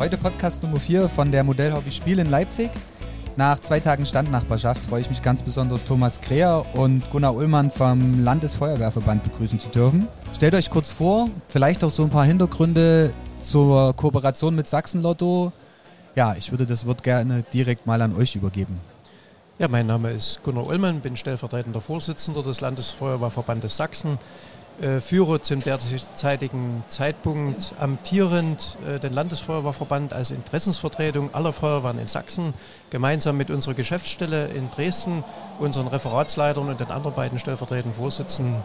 Heute Podcast Nummer 4 von der Modellhobby Spiel in Leipzig. Nach zwei Tagen Standnachbarschaft freue ich mich ganz besonders, Thomas Kreher und Gunnar Ullmann vom Landesfeuerwehrverband begrüßen zu dürfen. Stellt euch kurz vor, vielleicht auch so ein paar Hintergründe zur Kooperation mit Sachsenlotto. Ja, ich würde das Wort gerne direkt mal an euch übergeben. Ja, mein Name ist Gunnar Ullmann, bin stellvertretender Vorsitzender des Landesfeuerwehrverbandes Sachsen. Äh, führe zum derzeitigen Zeitpunkt amtierend äh, den Landesfeuerwehrverband als Interessensvertretung aller Feuerwehren in Sachsen, gemeinsam mit unserer Geschäftsstelle in Dresden, unseren Referatsleitern und den anderen beiden stellvertretenden Vorsitzenden.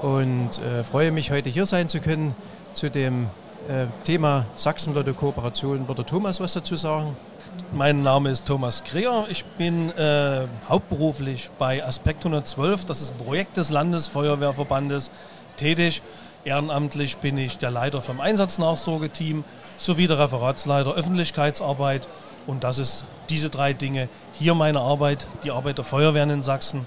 Und äh, freue mich, heute hier sein zu können zu dem äh, Thema Sachsen-Lotto-Kooperation. Würde Thomas was dazu sagen? Mein Name ist Thomas Kreher. Ich bin äh, hauptberuflich bei Aspekt 112. Das ist ein Projekt des Landesfeuerwehrverbandes tätig. Ehrenamtlich bin ich der Leiter vom Einsatznachsorgeteam sowie der Referatsleiter Öffentlichkeitsarbeit. Und das ist diese drei Dinge. Hier meine Arbeit, die Arbeit der Feuerwehren in Sachsen,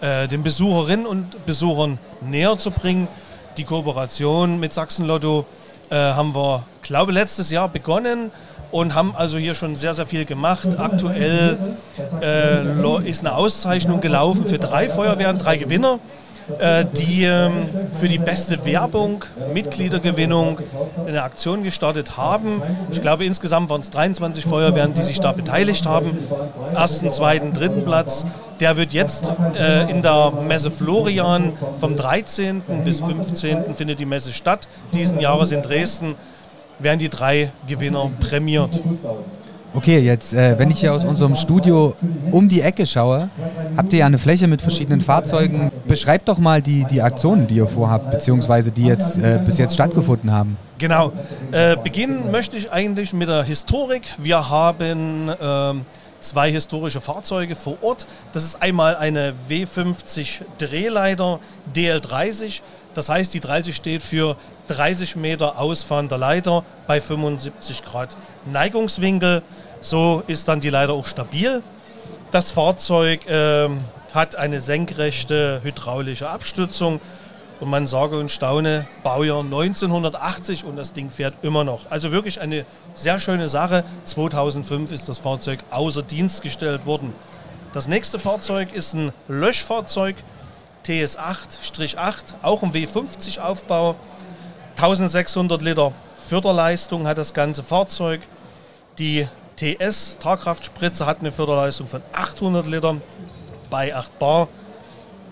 äh, den Besucherinnen und Besuchern näher zu bringen. Die Kooperation mit Sachsenlotto äh, haben wir, glaube letztes Jahr begonnen und haben also hier schon sehr, sehr viel gemacht. Aktuell äh, ist eine Auszeichnung gelaufen für drei Feuerwehren, drei Gewinner. Äh, die ähm, für die beste Werbung, Mitgliedergewinnung eine Aktion gestartet haben. Ich glaube, insgesamt waren es 23 Feuerwehren, die sich da beteiligt haben. Ersten, zweiten, dritten Platz. Der wird jetzt äh, in der Messe Florian vom 13. bis 15. findet die Messe statt. Diesen Jahres in Dresden werden die drei Gewinner prämiert. Okay, jetzt, äh, wenn ich hier aus unserem Studio um die Ecke schaue, habt ihr ja eine Fläche mit verschiedenen Fahrzeugen. Beschreibt doch mal die, die Aktionen, die ihr vorhabt, beziehungsweise die jetzt äh, bis jetzt stattgefunden haben. Genau. Äh, beginnen möchte ich eigentlich mit der Historik. Wir haben ähm, zwei historische Fahrzeuge vor Ort. Das ist einmal eine W50 Drehleiter DL30. Das heißt, die 30 steht für 30 Meter ausfahrender Leiter bei 75 Grad Neigungswinkel. So ist dann die Leiter auch stabil. Das Fahrzeug äh, hat eine senkrechte hydraulische Abstützung und man sage und staune, Baujahr 1980 und das Ding fährt immer noch. Also wirklich eine sehr schöne Sache. 2005 ist das Fahrzeug außer Dienst gestellt worden. Das nächste Fahrzeug ist ein Löschfahrzeug TS8-8, auch ein W50-Aufbau. 1600 Liter Förderleistung hat das ganze Fahrzeug. Die TS Tagkraftspritze hat eine Förderleistung von 800 Litern bei 8 Bar.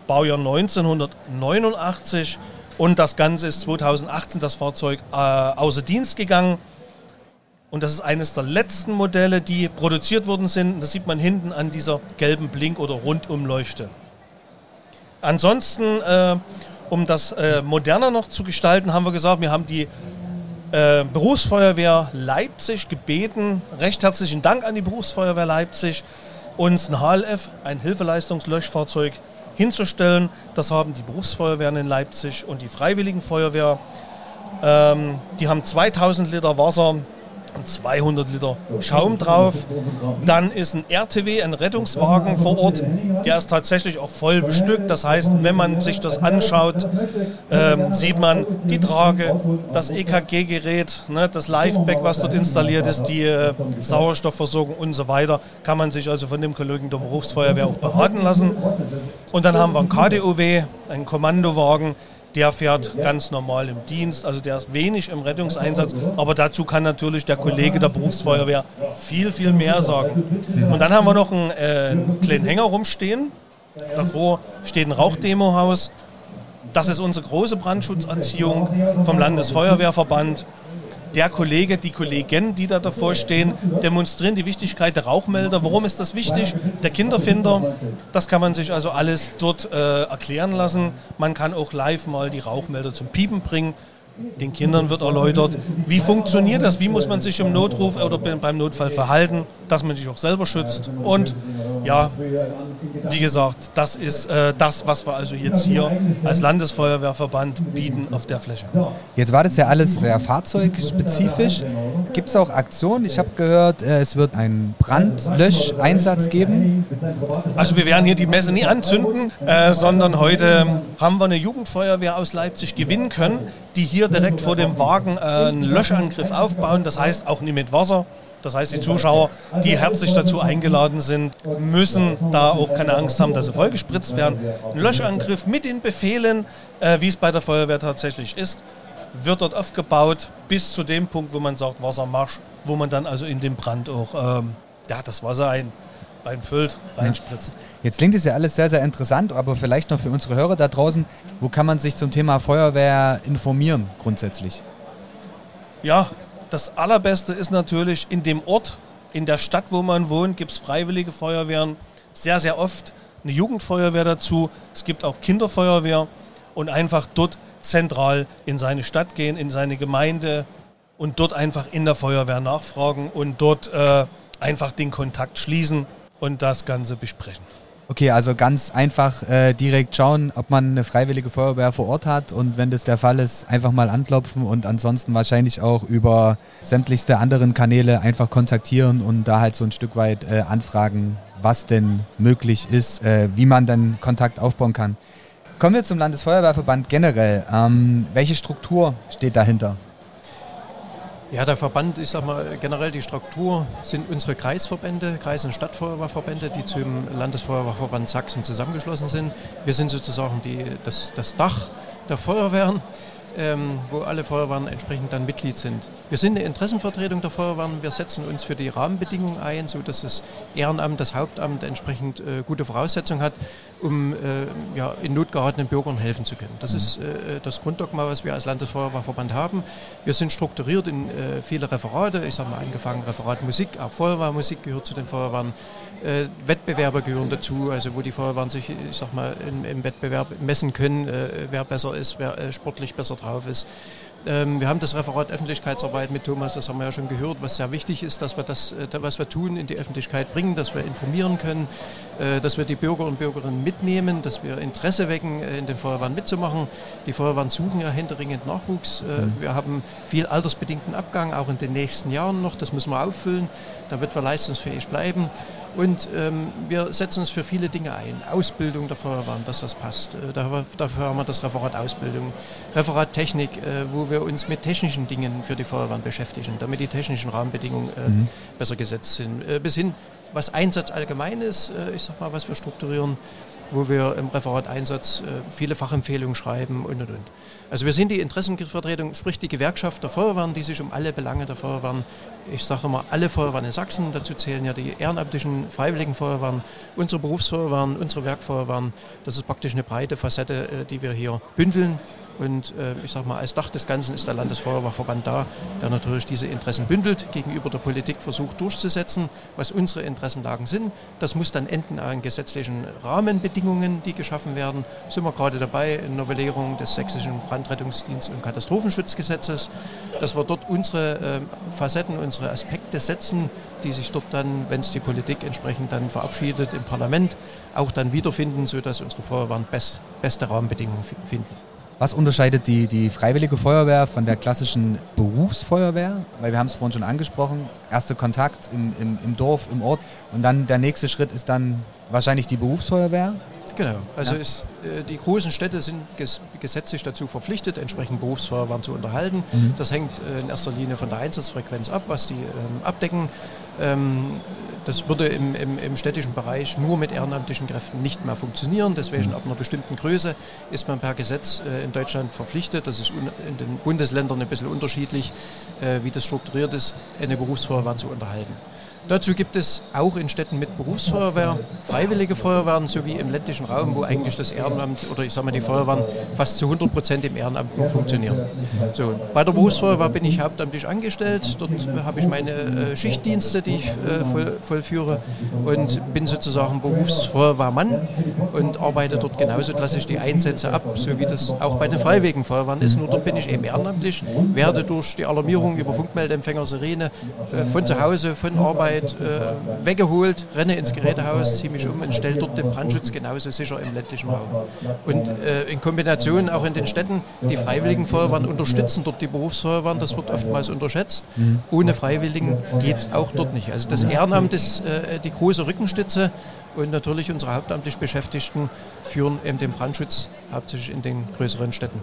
Baujahr 1989 und das Ganze ist 2018 das Fahrzeug äh, außer Dienst gegangen. Und das ist eines der letzten Modelle, die produziert worden sind. Das sieht man hinten an dieser gelben Blink- oder Rundumleuchte. Ansonsten, äh, um das äh, moderner noch zu gestalten, haben wir gesagt, wir haben die äh, Berufsfeuerwehr Leipzig gebeten, recht herzlichen Dank an die Berufsfeuerwehr Leipzig, uns ein HLF, ein Hilfeleistungslöschfahrzeug, hinzustellen. Das haben die Berufsfeuerwehren in Leipzig und die Freiwilligen Feuerwehr. Ähm, die haben 2000 Liter Wasser, 200 Liter Schaum drauf. Dann ist ein RTW, ein Rettungswagen vor Ort. Der ist tatsächlich auch voll bestückt. Das heißt, wenn man sich das anschaut, ähm, sieht man die Trage, das EKG-Gerät, ne, das Liveback, was dort installiert ist, die äh, Sauerstoffversorgung und so weiter. Kann man sich also von dem Kollegen der Berufsfeuerwehr auch beraten lassen. Und dann haben wir ein KDOW, einen Kommandowagen der fährt ganz normal im Dienst, also der ist wenig im Rettungseinsatz, aber dazu kann natürlich der Kollege der Berufsfeuerwehr viel, viel mehr sagen. Und dann haben wir noch einen, äh, einen kleinen Hänger rumstehen. Davor steht ein Rauchdemohaus. Das ist unsere große Brandschutzerziehung vom Landesfeuerwehrverband der Kollege, die Kollegen, die da davor stehen, demonstrieren die Wichtigkeit der Rauchmelder. Warum ist das wichtig? Der Kinderfinder, das kann man sich also alles dort äh, erklären lassen. Man kann auch live mal die Rauchmelder zum Piepen bringen. Den Kindern wird erläutert, wie funktioniert das, wie muss man sich im Notruf oder beim Notfall verhalten, dass man sich auch selber schützt. Und ja, wie gesagt, das ist äh, das, was wir also jetzt hier als Landesfeuerwehrverband bieten auf der Fläche. Jetzt war das ja alles sehr fahrzeugspezifisch. Gibt es auch Aktionen? Ich habe gehört, äh, es wird einen Brandlöscheinsatz geben. Also wir werden hier die Messe nie anzünden, äh, sondern heute haben wir eine Jugendfeuerwehr aus Leipzig gewinnen können, die hier direkt vor dem Wagen äh, einen Löschangriff aufbauen. Das heißt auch nicht mit Wasser. Das heißt, die Zuschauer, die herzlich dazu eingeladen sind, müssen da auch keine Angst haben, dass sie vollgespritzt werden. Ein Löschangriff mit den Befehlen, äh, wie es bei der Feuerwehr tatsächlich ist, wird dort aufgebaut bis zu dem Punkt, wo man sagt Wassermarsch, wo man dann also in den Brand auch ähm, ja, das Wasser ein, reinfüllt, reinspritzt. Jetzt klingt es ja alles sehr, sehr interessant, aber vielleicht noch für unsere Hörer da draußen, wo kann man sich zum Thema Feuerwehr informieren grundsätzlich? Ja, das Allerbeste ist natürlich in dem Ort, in der Stadt, wo man wohnt, gibt es freiwillige Feuerwehren, sehr, sehr oft eine Jugendfeuerwehr dazu. Es gibt auch Kinderfeuerwehr und einfach dort zentral in seine Stadt gehen, in seine Gemeinde und dort einfach in der Feuerwehr nachfragen und dort äh, einfach den Kontakt schließen und das Ganze besprechen. Okay, also ganz einfach äh, direkt schauen, ob man eine freiwillige Feuerwehr vor Ort hat und wenn das der Fall ist, einfach mal anklopfen und ansonsten wahrscheinlich auch über sämtlichste anderen Kanäle einfach kontaktieren und da halt so ein Stück weit äh, anfragen, was denn möglich ist, äh, wie man dann Kontakt aufbauen kann. Kommen wir zum Landesfeuerwehrverband generell. Ähm, welche Struktur steht dahinter? Ja, der Verband, ich sag mal, generell die Struktur sind unsere Kreisverbände, Kreis- und Stadtfeuerwehrverbände, die zum Landesfeuerwehrverband Sachsen zusammengeschlossen sind. Wir sind sozusagen die, das, das Dach der Feuerwehren ähm, wo alle Feuerwehren entsprechend dann Mitglied sind. Wir sind eine Interessenvertretung der Feuerwehren. Wir setzen uns für die Rahmenbedingungen ein, sodass das Ehrenamt, das Hauptamt entsprechend äh, gute Voraussetzungen hat, um äh, ja, in Not geratenen Bürgern helfen zu können. Das mhm. ist äh, das Grunddogma, was wir als Landesfeuerwehrverband haben. Wir sind strukturiert in äh, viele Referate. Ich sage mal angefangen Referat Musik, auch Feuerwehrmusik gehört zu den Feuerwehren. Äh, Wettbewerbe gehören dazu, also wo die Feuerwehren sich, ich sag mal, im, im Wettbewerb messen können, äh, wer besser ist, wer sportlich besser drauf ist. Ähm, wir haben das Referat Öffentlichkeitsarbeit mit Thomas, das haben wir ja schon gehört, was sehr wichtig ist, dass wir das, äh, was wir tun, in die Öffentlichkeit bringen, dass wir informieren können, äh, dass wir die Bürger und Bürgerinnen mitnehmen, dass wir Interesse wecken, äh, in den Feuerwehren mitzumachen. Die Feuerwehren suchen ja händeringend Nachwuchs. Mhm. Wir haben viel altersbedingten Abgang, auch in den nächsten Jahren noch. Das müssen wir auffüllen, damit wir leistungsfähig bleiben. Und ähm, wir setzen uns für viele Dinge ein. Ausbildung der Feuerwehren, dass das passt. Äh, dafür, haben wir das Referat Ausbildung. Referat Technik, äh, wo wir uns mit technischen Dingen für die Feuerwehren beschäftigen, damit die technischen Rahmenbedingungen äh, mhm. besser gesetzt sind. Äh, bis hin, was Einsatz allgemein ist, äh, ich sag mal, was wir strukturieren wo wir im Referat Einsatz äh, viele Fachempfehlungen schreiben und und und. Also wir sind die Interessenvertretung, sprich die Gewerkschaft der Feuerwehren, die sich um alle Belange der Feuerwehren, ich sage immer alle Feuerwehren in Sachsen, dazu zählen ja die ehrenamtlichen freiwilligen Feuerwehren, unsere Berufsfeuerwehren, unsere Werkfeuerwehren. Das ist praktisch eine breite Facette, äh, die wir hier bündeln und äh, ich sage mal, als Dach des Ganzen ist der Landesfeuerwehrverband da, der natürlich diese Interessen bündelt, gegenüber der Politik versucht durchzusetzen, was unsere Interessenlagen sind. Das muss dann enden an gesetzlichen Rahmenbedingungen, die geschaffen werden. Sind wir gerade dabei in Novellierung des sächsischen Brandrettungsdienst- und Katastrophenschutzgesetzes, dass wir dort unsere äh, Facetten, unsere Aspekte setzen, die sich dort dann, wenn es die Politik entsprechend dann verabschiedet im Parlament, auch dann wiederfinden, sodass unsere Feuerwehren best, beste Rahmenbedingungen finden. Was unterscheidet die, die Freiwillige Feuerwehr von der klassischen Berufsfeuerwehr? Weil wir haben es vorhin schon angesprochen, erster Kontakt im, im, im Dorf, im Ort und dann der nächste Schritt ist dann wahrscheinlich die Berufsfeuerwehr. Genau, also ja. ist, äh, die großen Städte sind ges gesetzlich dazu verpflichtet, entsprechend Berufsfeuerwehren zu unterhalten. Mhm. Das hängt äh, in erster Linie von der Einsatzfrequenz ab, was die ähm, abdecken. Ähm, das würde im, im, im, städtischen Bereich nur mit ehrenamtlichen Kräften nicht mehr funktionieren. Deswegen ab einer bestimmten Größe ist man per Gesetz äh, in Deutschland verpflichtet, das ist in den Bundesländern ein bisschen unterschiedlich, äh, wie das strukturiert ist, eine Berufsfeuerwehr zu unterhalten. Dazu gibt es auch in Städten mit Berufsfeuerwehr freiwillige Feuerwehren sowie im ländlichen Raum, wo eigentlich das Ehrenamt oder ich sage mal die Feuerwehren fast zu 100 Prozent im Ehrenamt nur funktionieren. So, bei der Berufsfeuerwehr bin ich hauptamtlich angestellt. Dort habe ich meine äh, Schichtdienste, die ich äh, voll, vollführe und bin sozusagen Berufsfeuerwehrmann und arbeite dort genauso klassisch die Einsätze ab, so wie das auch bei den freiwilligen Feuerwehren ist. Nur dort bin ich eben ehrenamtlich, werde durch die Alarmierung über Funkmeldempfänger, Sirene äh, von zu Hause, von Arbeit Arbeit äh, weggeholt, renne ins Gerätehaus, ziehe mich um und stelle dort den Brandschutz genauso sicher im ländlichen Raum. Und äh, in Kombination auch in den Städten, die Freiwilligen Feuerwehren unterstützen dort die Berufsfeuerwehren, das wird oftmals unterschätzt. Ohne Freiwilligen geht es auch dort nicht. Also das Ehrenamt ist äh, die große Rückenstütze und natürlich unsere hauptamtlich Beschäftigten führen eben den Brandschutz hauptsächlich in den größeren Städten.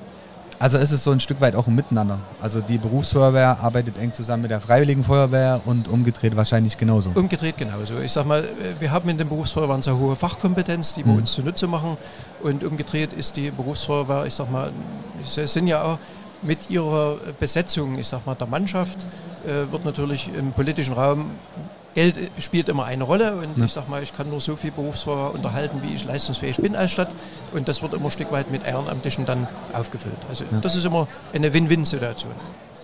Also ist es so ein Stück weit auch ein Miteinander. Also die Berufsfeuerwehr arbeitet eng zusammen mit der Freiwilligen Feuerwehr und umgedreht wahrscheinlich genauso. Umgedreht genauso. Ich sag mal, wir haben in den Berufsfeuerwehren sehr hohe Fachkompetenz, die wir mhm. uns zunutze machen. Und umgedreht ist die Berufsfeuerwehr, ich sag mal, sie sind ja auch mit ihrer Besetzung, ich sag mal, der Mannschaft, äh, wird natürlich im politischen Raum Geld spielt immer eine Rolle und ja. ich sag mal, ich kann nur so viel Berufsfeuer unterhalten, wie ich leistungsfähig bin als Stadt und das wird immer ein Stück weit mit Ehrenamtlichen dann aufgefüllt. Also ja. das ist immer eine Win-Win-Situation.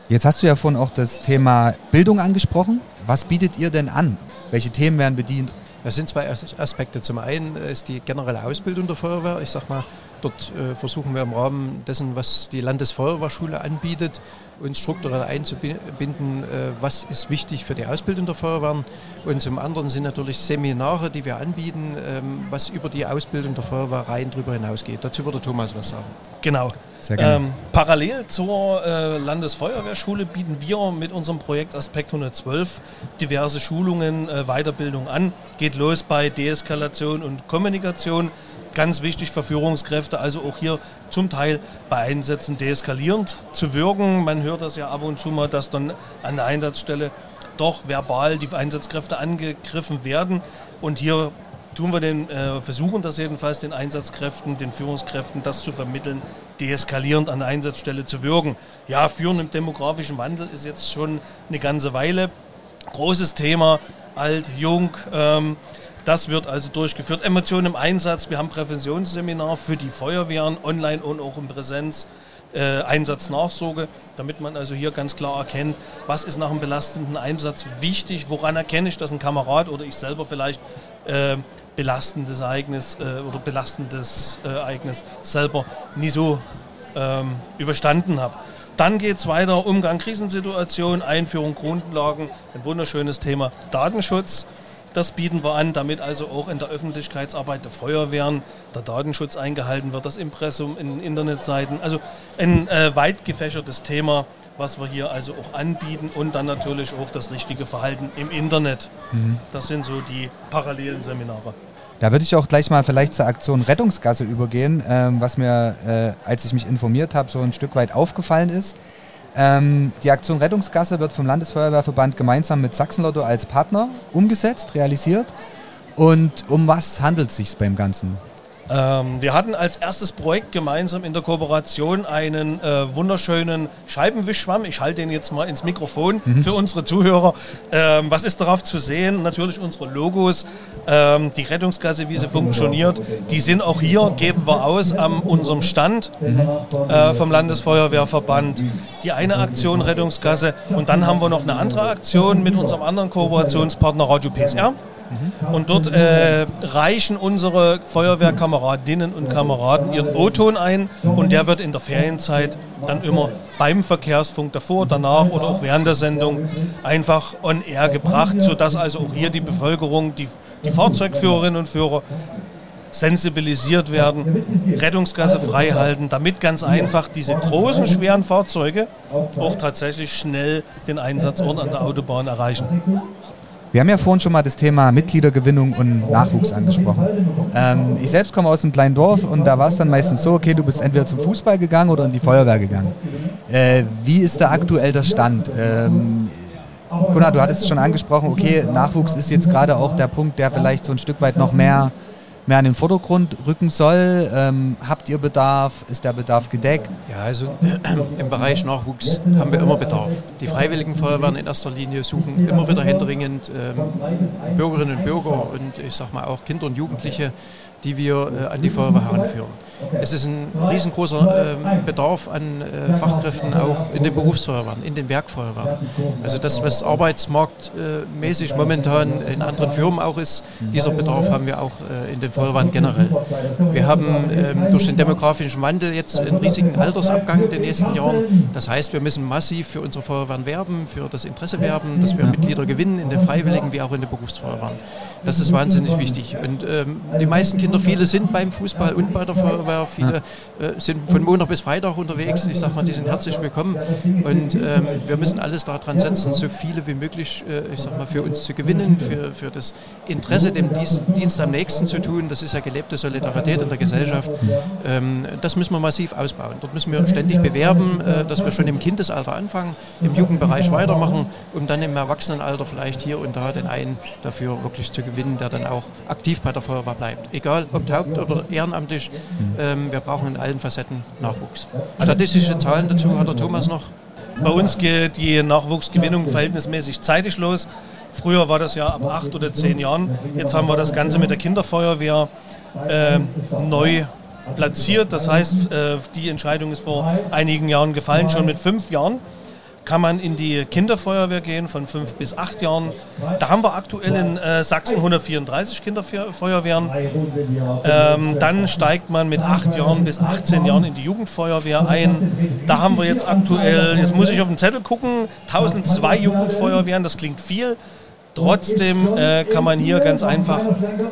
Jetzt hast du ja vorhin auch das Thema Bildung angesprochen. Was bietet ihr denn an? Welche Themen werden bedient? Das sind zwei Aspekte. Zum einen ist die generelle Ausbildung der Feuerwehr. Ich sag mal, dort äh, versuchen wir im Rahmen dessen, was die Landesfeuerwehrschule anbietet, uns strukturell einzubinden, äh, was ist wichtig für die Ausbildung der Feuerwehren. Und zum anderen sind natürlich Seminare, die wir anbieten, ähm, was über die Ausbildung der Feuerwehr rein darüber hinausgeht. Dazu würde Thomas was sagen. Genau. Sehr gerne. Ähm, parallel zur äh, Landesfeuerwehrschule bieten wir mit unserem Projekt Aspekt 112 diverse Schulungen, äh, Weiterbildung an. Geht los bei Deeskalation und Kommunikation ganz wichtig für Führungskräfte, also auch hier zum Teil bei Einsätzen deeskalierend zu wirken. Man hört das ja ab und zu mal, dass dann an der Einsatzstelle doch verbal die Einsatzkräfte angegriffen werden. Und hier tun wir den, äh, versuchen das jedenfalls den Einsatzkräften, den Führungskräften, das zu vermitteln, deeskalierend an der Einsatzstelle zu wirken. Ja, Führen im demografischen Wandel ist jetzt schon eine ganze Weile. Großes Thema, alt, jung. Ähm, das wird also durchgeführt. Emotionen im Einsatz. Wir haben Präventionsseminar für die Feuerwehren, online und auch in Präsenz. Äh, Einsatznachsorge, damit man also hier ganz klar erkennt, was ist nach einem belastenden Einsatz wichtig, woran erkenne ich, dass ein Kamerad oder ich selber vielleicht äh, belastendes Ereignis äh, oder belastendes äh, Ereignis selber nie so ähm, überstanden habe. Dann geht es weiter, Umgang Krisensituationen, Einführung Grundlagen, ein wunderschönes Thema Datenschutz. Das bieten wir an, damit also auch in der Öffentlichkeitsarbeit der Feuerwehren der Datenschutz eingehalten wird, das Impressum in Internetseiten. Also ein äh, weit gefächertes Thema, was wir hier also auch anbieten und dann natürlich auch das richtige Verhalten im Internet. Mhm. Das sind so die parallelen Seminare. Da würde ich auch gleich mal vielleicht zur Aktion Rettungsgasse übergehen, ähm, was mir, äh, als ich mich informiert habe, so ein Stück weit aufgefallen ist. Ähm, die Aktion Rettungsgasse wird vom Landesfeuerwehrverband gemeinsam mit Sachsenlotto als Partner umgesetzt, realisiert. Und um was handelt es sich beim Ganzen? Ähm, wir hatten als erstes Projekt gemeinsam in der Kooperation einen äh, wunderschönen Scheibenwischschwamm. Ich halte den jetzt mal ins Mikrofon mhm. für unsere Zuhörer. Ähm, was ist darauf zu sehen? Natürlich unsere Logos, ähm, die Rettungsgasse, wie sie funktioniert. Die sind auch hier, geben wir aus an unserem Stand mhm. äh, vom Landesfeuerwehrverband. Die eine Aktion Rettungsgasse und dann haben wir noch eine andere Aktion mit unserem anderen Kooperationspartner Radio PSR. Und dort äh, reichen unsere Feuerwehrkameradinnen und Kameraden ihren O-Ton ein und der wird in der Ferienzeit dann immer beim Verkehrsfunk davor, danach oder auch während der Sendung einfach on air gebracht, sodass also auch hier die Bevölkerung, die, die Fahrzeugführerinnen und Führer sensibilisiert werden, Rettungsgasse frei halten, damit ganz einfach diese großen, schweren Fahrzeuge auch tatsächlich schnell den Einsatzort an der Autobahn erreichen. Wir haben ja vorhin schon mal das Thema Mitgliedergewinnung und Nachwuchs angesprochen. Ähm, ich selbst komme aus einem kleinen Dorf und da war es dann meistens so, okay, du bist entweder zum Fußball gegangen oder in die Feuerwehr gegangen. Äh, wie ist da aktuell der Stand? Ähm, Gunnar, du hattest es schon angesprochen, okay, Nachwuchs ist jetzt gerade auch der Punkt, der vielleicht so ein Stück weit noch mehr mehr in den Vordergrund rücken soll? Ähm, habt ihr Bedarf? Ist der Bedarf gedeckt? Ja, also im Bereich Nachwuchs haben wir immer Bedarf. Die Freiwilligen Feuerwehren in erster Linie suchen immer wieder händeringend ähm, Bürgerinnen und Bürger und ich sag mal auch Kinder und Jugendliche, die wir äh, an die Feuerwehr heranführen. Es ist ein riesengroßer äh, Bedarf an äh, Fachkräften auch in den Berufsfeuerwehren, in den Werkfeuerwehren. Also das, was arbeitsmarktmäßig momentan in anderen Firmen auch ist, dieser Bedarf haben wir auch äh, in den Feuerwehren generell. Wir haben ähm, durch den demografischen Wandel jetzt einen riesigen Altersabgang in den nächsten Jahren. Das heißt, wir müssen massiv für unsere Feuerwehren werben, für das Interesse werben, dass wir Mitglieder gewinnen in den Freiwilligen wie auch in den Berufsfeuerwehren. Das ist wahnsinnig wichtig. Und ähm, die meisten Kinder, viele sind beim Fußball und bei der Feuerwehr, viele äh, sind von Montag bis Freitag unterwegs. Ich sage mal, die sind herzlich willkommen. Und ähm, wir müssen alles daran setzen, so viele wie möglich, äh, ich sag mal, für uns zu gewinnen, für, für das Interesse, dem Dienst, Dienst am nächsten zu tun. Das ist ja gelebte Solidarität in der Gesellschaft. Ähm, das müssen wir massiv ausbauen. Dort müssen wir ständig bewerben, äh, dass wir schon im Kindesalter anfangen, im Jugendbereich weitermachen, um dann im Erwachsenenalter vielleicht hier und da den einen dafür wirklich zu gewinnen, der dann auch aktiv bei der Feuerwehr bleibt. Egal ob haupt- oder ehrenamtlich, ähm, wir brauchen in allen Facetten Nachwuchs. Statistische Zahlen dazu hat der Thomas noch. Bei uns geht die Nachwuchsgewinnung verhältnismäßig zeitig los. Früher war das ja ab acht oder zehn Jahren. Jetzt haben wir das Ganze mit der Kinderfeuerwehr äh, neu platziert. Das heißt, äh, die Entscheidung ist vor einigen Jahren gefallen, schon mit fünf Jahren kann man in die Kinderfeuerwehr gehen von fünf bis acht Jahren. Da haben wir aktuell in äh, Sachsen 134 Kinderfeuerwehren. Ähm, dann steigt man mit acht Jahren bis 18 Jahren in die Jugendfeuerwehr ein. Da haben wir jetzt aktuell, jetzt muss ich auf den Zettel gucken, 1002 Jugendfeuerwehren, das klingt viel. Trotzdem äh, kann man hier ganz einfach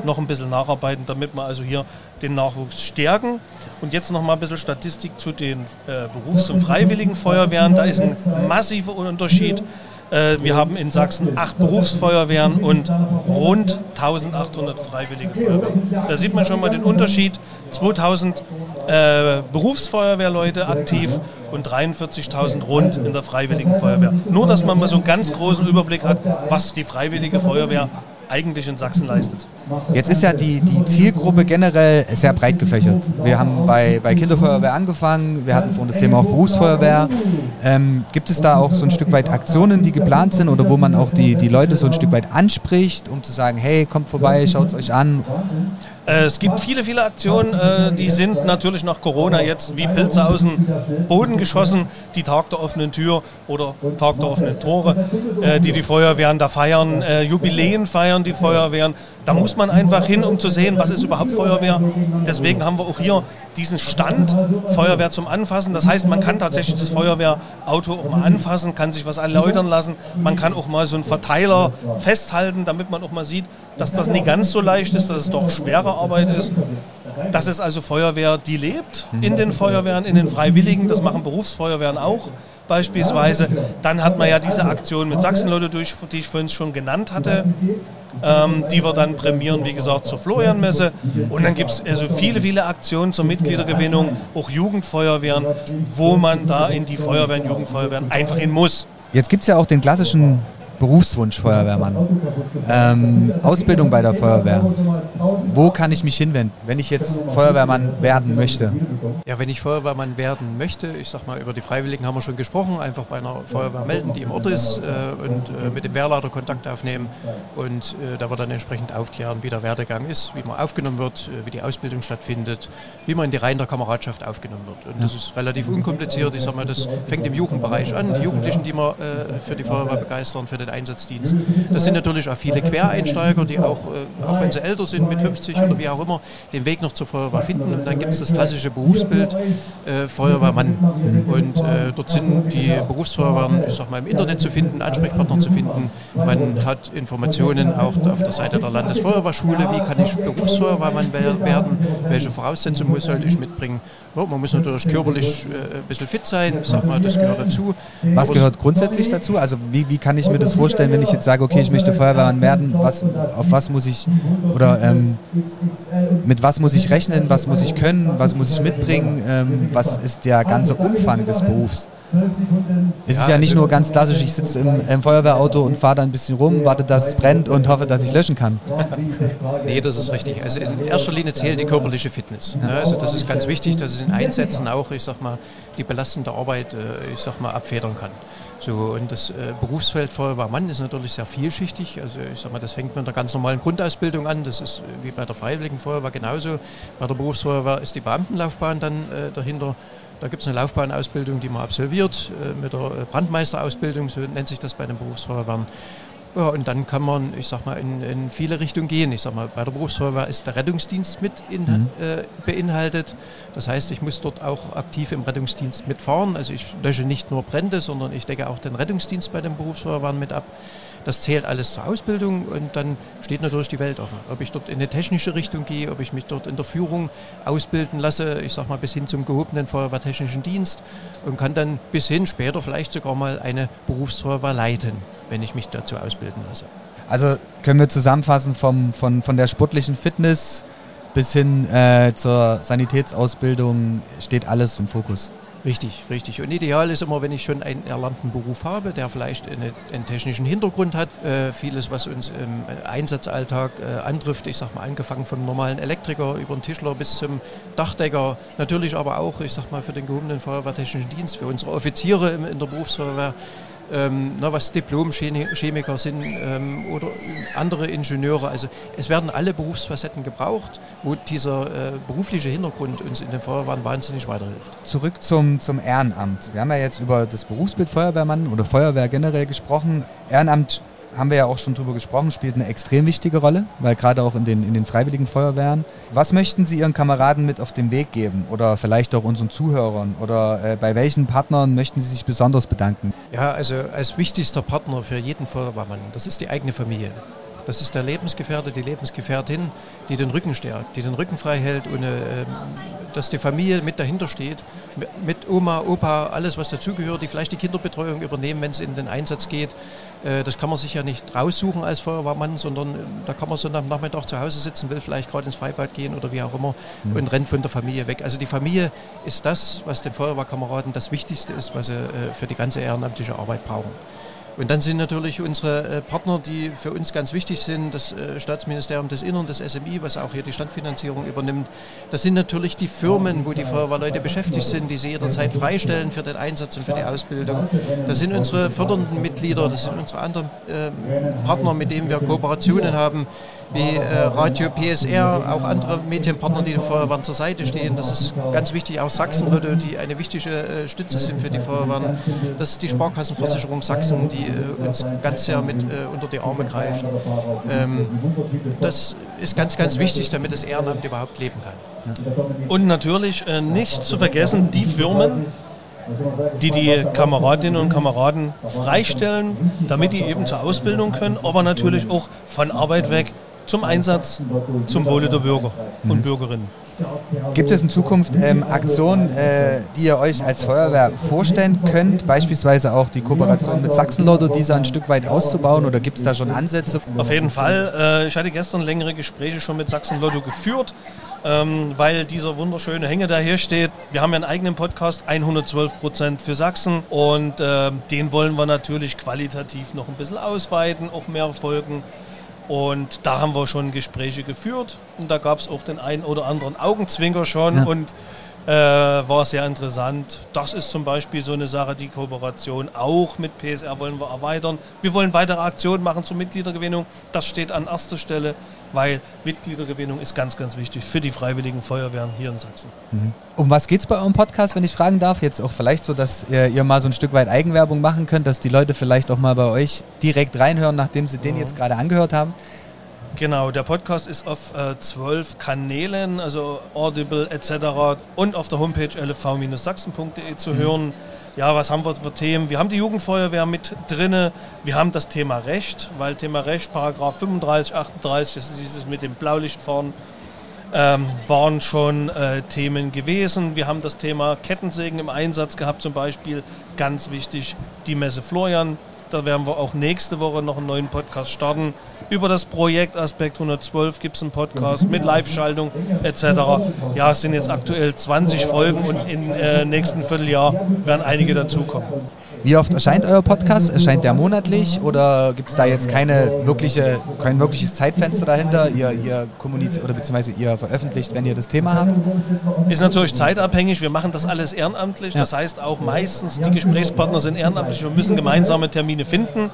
noch ein bisschen nacharbeiten, damit wir also hier den Nachwuchs stärken. Und jetzt noch mal ein bisschen Statistik zu den äh, Berufs- und Freiwilligen Feuerwehren. Da ist ein massiver Unterschied. Äh, wir haben in Sachsen acht Berufsfeuerwehren und rund 1800 Freiwillige Feuerwehren. Da sieht man schon mal den Unterschied. 2000 äh, Berufsfeuerwehrleute aktiv und 43.000 rund in der Freiwilligen Feuerwehr. Nur, dass man mal so einen ganz großen Überblick hat, was die Freiwillige Feuerwehr eigentlich in Sachsen leistet. Jetzt ist ja die, die Zielgruppe generell sehr breit gefächert. Wir haben bei, bei Kinderfeuerwehr angefangen, wir hatten vorhin das Thema auch Berufsfeuerwehr. Ähm, gibt es da auch so ein Stück weit Aktionen, die geplant sind oder wo man auch die, die Leute so ein Stück weit anspricht, um zu sagen, hey, kommt vorbei, schaut es euch an? Äh, es gibt viele, viele Aktionen, äh, die sind natürlich nach Corona jetzt wie Pilze aus dem Boden geschossen. Die Tag der offenen Tür oder Tag der offenen Tore, äh, die die Feuerwehren da feiern, Jubiläen feiern die Feuerwehren. Da muss man einfach hin, um zu sehen, was ist überhaupt Feuerwehr. Deswegen haben wir auch hier diesen Stand Feuerwehr zum Anfassen. Das heißt, man kann tatsächlich das Feuerwehrauto auch mal anfassen, kann sich was erläutern lassen. Man kann auch mal so einen Verteiler festhalten, damit man auch mal sieht, dass das nicht ganz so leicht ist, dass es doch schwere Arbeit ist. Das ist also Feuerwehr, die lebt in den Feuerwehren, in den Freiwilligen. Das machen Berufsfeuerwehren auch beispielsweise. Dann hat man ja diese Aktion mit Sachsenleute durch, die ich vorhin schon genannt hatte, ähm, die wir dann prämieren, wie gesagt, zur Florianmesse. Und dann gibt es also viele, viele Aktionen zur Mitgliedergewinnung, auch Jugendfeuerwehren, wo man da in die Feuerwehren, Jugendfeuerwehren einfach hin muss. Jetzt gibt es ja auch den klassischen Berufswunsch Feuerwehrmann. Ähm, Ausbildung bei der Feuerwehr. Wo kann ich mich hinwenden, wenn ich jetzt Feuerwehrmann werden möchte? Ja, wenn ich Feuerwehrmann werden möchte, ich sag mal, über die Freiwilligen haben wir schon gesprochen, einfach bei einer Feuerwehr melden, die im Ort ist äh, und äh, mit dem Wehrleiter Kontakt aufnehmen und äh, da wird dann entsprechend aufklären, wie der Werdegang ist, wie man aufgenommen wird, äh, wie die Ausbildung stattfindet, wie man in die Reihen der Kameradschaft aufgenommen wird. Und das ist relativ unkompliziert. Ich sag mal, das fängt im Jugendbereich an. Die Jugendlichen, die wir äh, für die Feuerwehr begeistern, für den Einsatzdienst. Das sind natürlich auch viele Quereinsteiger, die auch, äh, auch wenn sie älter sind, mit 50 oder wie auch immer, den Weg noch zur Feuerwehr finden. Und dann gibt es das klassische Berufsbild äh, Feuerwehrmann. Und äh, dort sind die Berufsfeuerwehren, ich sag mal, im Internet zu finden, Ansprechpartner zu finden. Man hat Informationen auch auf der Seite der Landesfeuerwehrschule, wie kann ich Berufsfeuerwehrmann werden, welche Voraussetzungen sollte ich mitbringen. Ja, man muss natürlich körperlich äh, ein bisschen fit sein, ich sag mal, das gehört dazu. Was gehört grundsätzlich dazu? Also wie, wie kann ich mir das vorstellen, wenn ich jetzt sage, okay, ich möchte Feuerwehrmann werden, was, auf was muss ich oder ähm, mit was muss ich rechnen, was muss ich können, was muss ich mitbringen, ähm, was ist der ganze Umfang des Berufs? Es ist ja nicht nur ganz klassisch, ich sitze im, im Feuerwehrauto und fahre da ein bisschen rum, warte, dass es brennt und hoffe, dass ich löschen kann. nee, das ist richtig. Also in erster Linie zählt die körperliche Fitness. Ja, also das ist ganz wichtig, dass es in Einsätzen auch, ich sag mal, die belastende Arbeit, äh, ich sag mal, abfedern kann. So, und das äh, Berufsfeld Feuerwehrmann ist natürlich sehr vielschichtig. Also ich sag mal, das fängt mit der ganz normalen Grundausbildung an. Das ist wie bei der Freiwilligen Feuerwehr genauso. Bei der Berufsfeuerwehr ist die Beamtenlaufbahn dann äh, dahinter. Da gibt es eine Laufbahnausbildung, die man absolviert, äh, mit der Brandmeisterausbildung, so nennt sich das bei den Berufsfeuerwehren. Ja, und dann kann man, ich sag mal, in, in viele Richtungen gehen. Ich sag mal, bei der Berufsfeuerwehr ist der Rettungsdienst mit in, mhm. äh, beinhaltet. Das heißt, ich muss dort auch aktiv im Rettungsdienst mitfahren. Also ich lösche nicht nur Brände, sondern ich decke auch den Rettungsdienst bei den Berufsfeuerwehren mit ab. Das zählt alles zur Ausbildung und dann steht natürlich die Welt offen. Ob ich dort in eine technische Richtung gehe, ob ich mich dort in der Führung ausbilden lasse, ich sag mal bis hin zum gehobenen Feuerwehrtechnischen Dienst und kann dann bis hin später vielleicht sogar mal eine Berufsfeuerwehr leiten, wenn ich mich dazu ausbilden lasse. Also können wir zusammenfassen vom, von, von der sportlichen Fitness bis hin äh, zur Sanitätsausbildung steht alles im Fokus. Richtig, richtig. Und ideal ist immer, wenn ich schon einen erlernten Beruf habe, der vielleicht eine, einen technischen Hintergrund hat. Äh, vieles, was uns im Einsatzalltag äh, antrifft, ich sag mal, angefangen vom normalen Elektriker über den Tischler bis zum Dachdecker. Natürlich aber auch, ich sag mal, für den gehobenen Feuerwehrtechnischen Dienst, für unsere Offiziere in der Berufsfeuerwehr ähm, na, was Diplom-Chemiker sind ähm, oder andere Ingenieure. Also es werden alle Berufsfacetten gebraucht, wo dieser äh, berufliche Hintergrund uns in den Feuerwehren wahnsinnig weiterhilft. Zurück zum, zum Ehrenamt. Wir haben ja jetzt über das Berufsbild Feuerwehrmann oder Feuerwehr generell gesprochen. Ehrenamt haben wir ja auch schon drüber gesprochen, spielt eine extrem wichtige Rolle, weil gerade auch in den, in den freiwilligen Feuerwehren. Was möchten Sie Ihren Kameraden mit auf den Weg geben oder vielleicht auch unseren Zuhörern oder äh, bei welchen Partnern möchten Sie sich besonders bedanken? Ja, also als wichtigster Partner für jeden Feuerwehrmann, das ist die eigene Familie. Das ist der Lebensgefährte, die Lebensgefährtin, die den Rücken stärkt, die den Rücken frei hält, ohne ähm, dass die Familie mit dahinter steht, mit Oma, Opa, alles was dazugehört, die vielleicht die Kinderbetreuung übernehmen, wenn es in den Einsatz geht. Äh, das kann man sich ja nicht raussuchen als Feuerwehrmann, sondern äh, da kann man so am Nachmittag zu Hause sitzen, will vielleicht gerade ins Freibad gehen oder wie auch immer mhm. und rennt von der Familie weg. Also die Familie ist das, was den Feuerwehrkameraden das Wichtigste ist, was sie äh, für die ganze ehrenamtliche Arbeit brauchen. Und dann sind natürlich unsere äh, Partner, die für uns ganz wichtig sind, das äh, Staatsministerium des Innern, das SMI, was auch hier die Standfinanzierung übernimmt. Das sind natürlich die Firmen, wo die Feuerwehrleute beschäftigt sind, die sie jederzeit freistellen für den Einsatz und für die Ausbildung. Das sind unsere fördernden Mitglieder, das sind unsere anderen äh, Partner, mit denen wir Kooperationen haben wie äh, Radio PSR, auch andere Medienpartner, die den Feuerwehren zur Seite stehen. Das ist ganz wichtig, auch Sachsen, die eine wichtige äh, Stütze sind für die Feuerwehren. Das ist die Sparkassenversicherung Sachsen, die äh, uns ganz sehr mit unter die Arme greift. Ähm, das ist ganz, ganz wichtig, damit das Ehrenamt überhaupt leben kann. Und natürlich nicht zu vergessen, die Firmen, die die Kameradinnen und Kameraden freistellen, damit die eben zur Ausbildung können, aber natürlich auch von Arbeit weg zum Einsatz zum Wohle der Bürger und Bürgerinnen. Gibt es in Zukunft ähm, Aktionen, äh, die ihr euch als Feuerwehr vorstellen könnt? Beispielsweise auch die Kooperation mit Sachsenlotto, diese ein Stück weit auszubauen oder gibt es da schon Ansätze? Auf jeden Fall. Äh, ich hatte gestern längere Gespräche schon mit Sachsenlotto geführt, ähm, weil dieser wunderschöne Hänge da hier steht. Wir haben ja einen eigenen Podcast, 112 Prozent für Sachsen und äh, den wollen wir natürlich qualitativ noch ein bisschen ausweiten, auch mehr Folgen und da haben wir schon Gespräche geführt und da gab es auch den einen oder anderen Augenzwinker schon ja. und äh, war sehr interessant. Das ist zum Beispiel so eine Sache, die Kooperation auch mit PSR wollen wir erweitern. Wir wollen weitere Aktionen machen zur Mitgliedergewinnung. Das steht an erster Stelle weil Mitgliedergewinnung ist ganz, ganz wichtig für die Freiwilligen Feuerwehren hier in Sachsen. Mhm. Um was geht es bei eurem Podcast, wenn ich fragen darf? Jetzt auch vielleicht so, dass ihr, ihr, mal so ein Stück weit Eigenwerbung machen könnt, dass die Leute vielleicht auch mal bei euch direkt reinhören, nachdem sie den jetzt gerade angehört haben. Genau, der Podcast ist auf äh, zwölf Kanälen, also Audible etc. und auf der Homepage lv-sachsen.de zu mhm. hören ja, was haben wir für Themen? Wir haben die Jugendfeuerwehr mit drinne. Wir haben das Thema Recht, weil Thema Recht, Paragraph 35, 38, das ist dieses mit dem Blaulichtfahren, ähm, waren schon äh, Themen gewesen. Wir haben das Thema Kettensägen im Einsatz gehabt, zum Beispiel ganz wichtig die Messe Florian. Da werden wir auch nächste Woche noch einen neuen Podcast starten. Über das Projekt Aspekt 112 gibt es einen Podcast mit Live-Schaltung etc. Ja, es sind jetzt aktuell 20 Folgen und im äh, nächsten Vierteljahr werden einige dazukommen. Wie oft erscheint euer Podcast? Erscheint der monatlich oder gibt es da jetzt keine wirkliche, kein wirkliches Zeitfenster dahinter? Ihr, ihr kommuniziert oder beziehungsweise ihr veröffentlicht, wenn ihr das Thema habt? Ist natürlich zeitabhängig. Wir machen das alles ehrenamtlich. Ja. Das heißt auch meistens, die Gesprächspartner sind ehrenamtlich. Wir müssen gemeinsame Termine finden.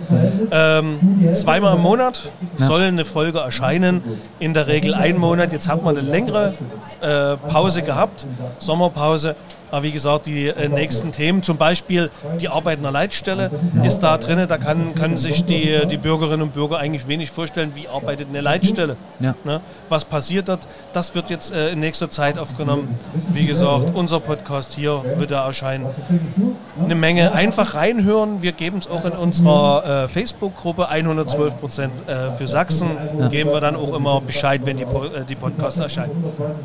Ähm, zweimal im Monat ja. soll eine Folge erscheinen. In der Regel ein Monat. Jetzt hat man eine längere äh, Pause gehabt, Sommerpause. Aber wie gesagt, die äh, nächsten Themen, zum Beispiel die Arbeit in der Leitstelle, ist da drin. Da kann, können sich die, die Bürgerinnen und Bürger eigentlich wenig vorstellen, wie arbeitet eine Leitstelle. Ja. Ne? Was passiert dort? Das wird jetzt äh, in nächster Zeit aufgenommen. Wie gesagt, unser Podcast hier wird da erscheinen. Eine Menge einfach reinhören. Wir geben es auch in unserer äh, Facebook-Gruppe 112 Prozent äh, für Sachsen. Ja. Geben wir dann auch immer Bescheid, wenn die, äh, die Podcasts erscheinen.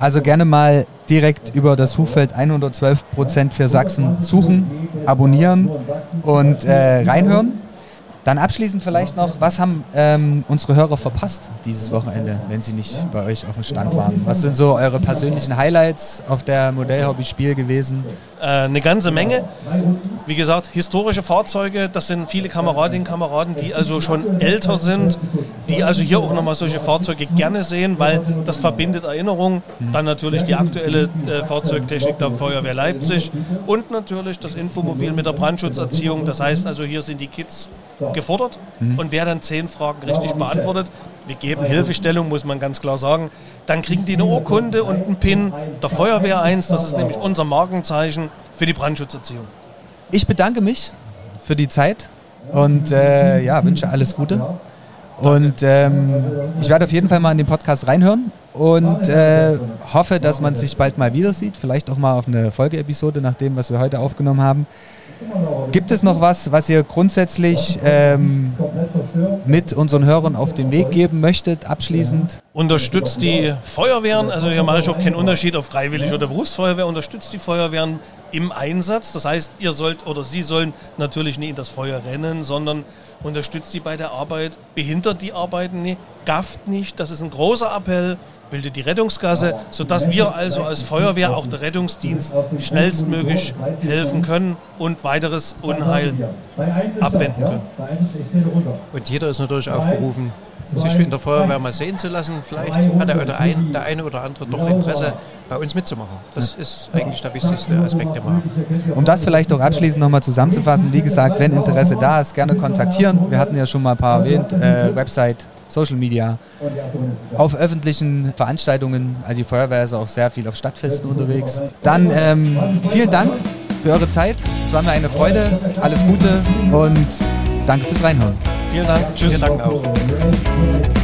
Also gerne mal direkt über das Suchfeld 112 Prozent für Sachsen suchen, abonnieren und äh, reinhören. Dann abschließend vielleicht noch, was haben ähm, unsere Hörer verpasst dieses Wochenende, wenn sie nicht bei euch auf dem Stand waren? Was sind so eure persönlichen Highlights auf der Modellhobby-Spiel gewesen? Äh, eine ganze Menge. Wie gesagt, historische Fahrzeuge, das sind viele Kameradinnen und Kameraden, die also schon älter sind, die also hier auch nochmal solche Fahrzeuge gerne sehen, weil das verbindet Erinnerungen. Dann natürlich die aktuelle äh, Fahrzeugtechnik der Feuerwehr Leipzig und natürlich das Infomobil mit der Brandschutzerziehung. Das heißt also, hier sind die Kids gefordert mhm. und wer dann zehn Fragen richtig beantwortet, wir geben Hilfestellung, muss man ganz klar sagen, dann kriegen die eine Urkunde und einen Pin der Feuerwehr 1, das ist nämlich unser Markenzeichen für die Brandschutzerziehung. Ich bedanke mich für die Zeit und äh, ja, wünsche alles Gute. Und ähm, ich werde auf jeden Fall mal in den Podcast reinhören und äh, hoffe, dass man sich bald mal wieder sieht. Vielleicht auch mal auf eine Folgeepisode nach dem, was wir heute aufgenommen haben. Gibt es noch was, was ihr grundsätzlich ähm, mit unseren Hörern auf den Weg geben möchtet, abschließend? Unterstützt die Feuerwehren, also hier mache ich auch keinen Unterschied auf Freiwillig oder Berufsfeuerwehr, unterstützt die Feuerwehren im Einsatz. Das heißt, ihr sollt oder sie sollen natürlich nicht in das Feuer rennen, sondern unterstützt die bei der Arbeit, behindert die Arbeiten nicht, gafft nicht. Das ist ein großer Appell bildet die Rettungsgasse, sodass wir also als Feuerwehr, auch der Rettungsdienst, schnellstmöglich helfen können und weiteres Unheil abwenden können. Und jeder ist natürlich aufgerufen, sich in der Feuerwehr mal sehen zu lassen. Vielleicht hat der, oder ein, der eine oder andere doch Interesse, bei uns mitzumachen. Das ist eigentlich der wichtigste Aspekt, den wir haben. Um das vielleicht auch abschließend nochmal zusammenzufassen, wie gesagt, wenn Interesse da ist, gerne kontaktieren. Wir hatten ja schon mal ein paar erwähnt, äh, Website, Social Media, auf öffentlichen Veranstaltungen. Also die Feuerwehr ist auch sehr viel auf Stadtfesten unterwegs. Dann ähm, vielen Dank für eure Zeit. Es war mir eine Freude. Alles Gute und danke fürs Reinhören. Vielen Dank. Tschüss. Vielen Dank auch.